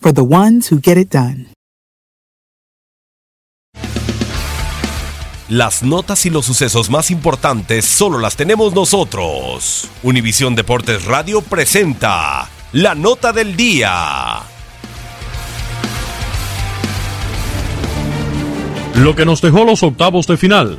for the ones who get it done. Las notas y los sucesos más importantes solo las tenemos nosotros. Univisión Deportes Radio presenta la nota del día. Lo que nos dejó los octavos de final.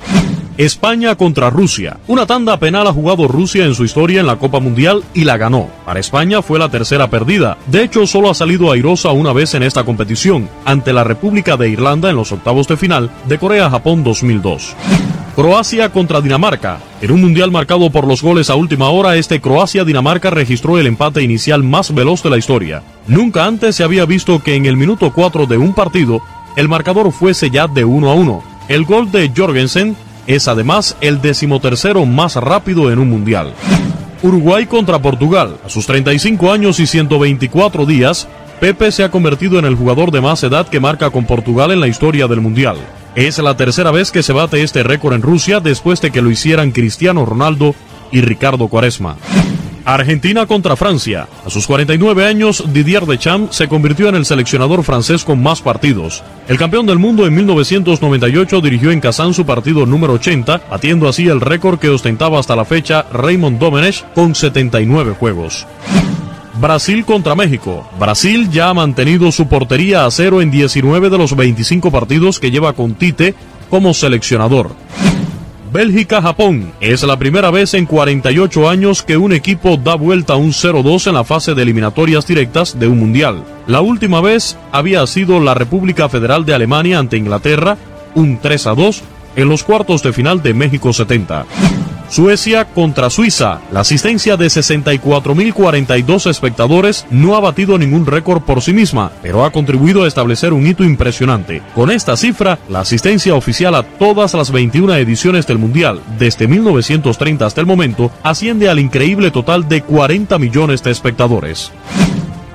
España contra Rusia. Una tanda penal ha jugado Rusia en su historia en la Copa Mundial y la ganó. Para España fue la tercera perdida. De hecho, solo ha salido airosa una vez en esta competición, ante la República de Irlanda en los octavos de final de Corea-Japón 2002. Croacia contra Dinamarca. En un mundial marcado por los goles a última hora, este Croacia-Dinamarca registró el empate inicial más veloz de la historia. Nunca antes se había visto que en el minuto 4 de un partido, el marcador fuese ya de 1 a 1. El gol de Jorgensen es además el decimotercero más rápido en un mundial. Uruguay contra Portugal. A sus 35 años y 124 días, Pepe se ha convertido en el jugador de más edad que marca con Portugal en la historia del mundial. Es la tercera vez que se bate este récord en Rusia después de que lo hicieran Cristiano Ronaldo y Ricardo Cuaresma. Argentina contra Francia. A sus 49 años, Didier Deschamps se convirtió en el seleccionador francés con más partidos. El campeón del mundo en 1998 dirigió en Kazán su partido número 80, batiendo así el récord que ostentaba hasta la fecha Raymond Domenech con 79 juegos. Brasil contra México. Brasil ya ha mantenido su portería a cero en 19 de los 25 partidos que lleva con Tite como seleccionador. Bélgica-Japón. Es la primera vez en 48 años que un equipo da vuelta a un 0-2 en la fase de eliminatorias directas de un mundial. La última vez había sido la República Federal de Alemania ante Inglaterra, un 3-2 en los cuartos de final de México 70. Suecia contra Suiza. La asistencia de 64.042 espectadores no ha batido ningún récord por sí misma, pero ha contribuido a establecer un hito impresionante. Con esta cifra, la asistencia oficial a todas las 21 ediciones del Mundial desde 1930 hasta el momento asciende al increíble total de 40 millones de espectadores.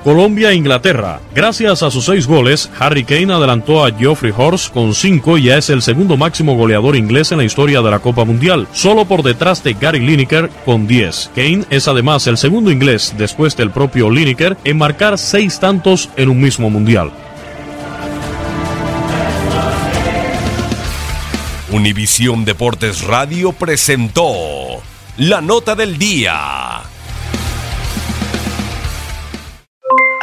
Colombia e Inglaterra. Gracias a sus seis goles, Harry Kane adelantó a Geoffrey Horst con cinco y ya es el segundo máximo goleador inglés en la historia de la Copa Mundial, solo por detrás de Gary Lineker con 10. Kane es además el segundo inglés después del propio Lineker en marcar seis tantos en un mismo Mundial. Univisión Deportes Radio presentó la nota del día.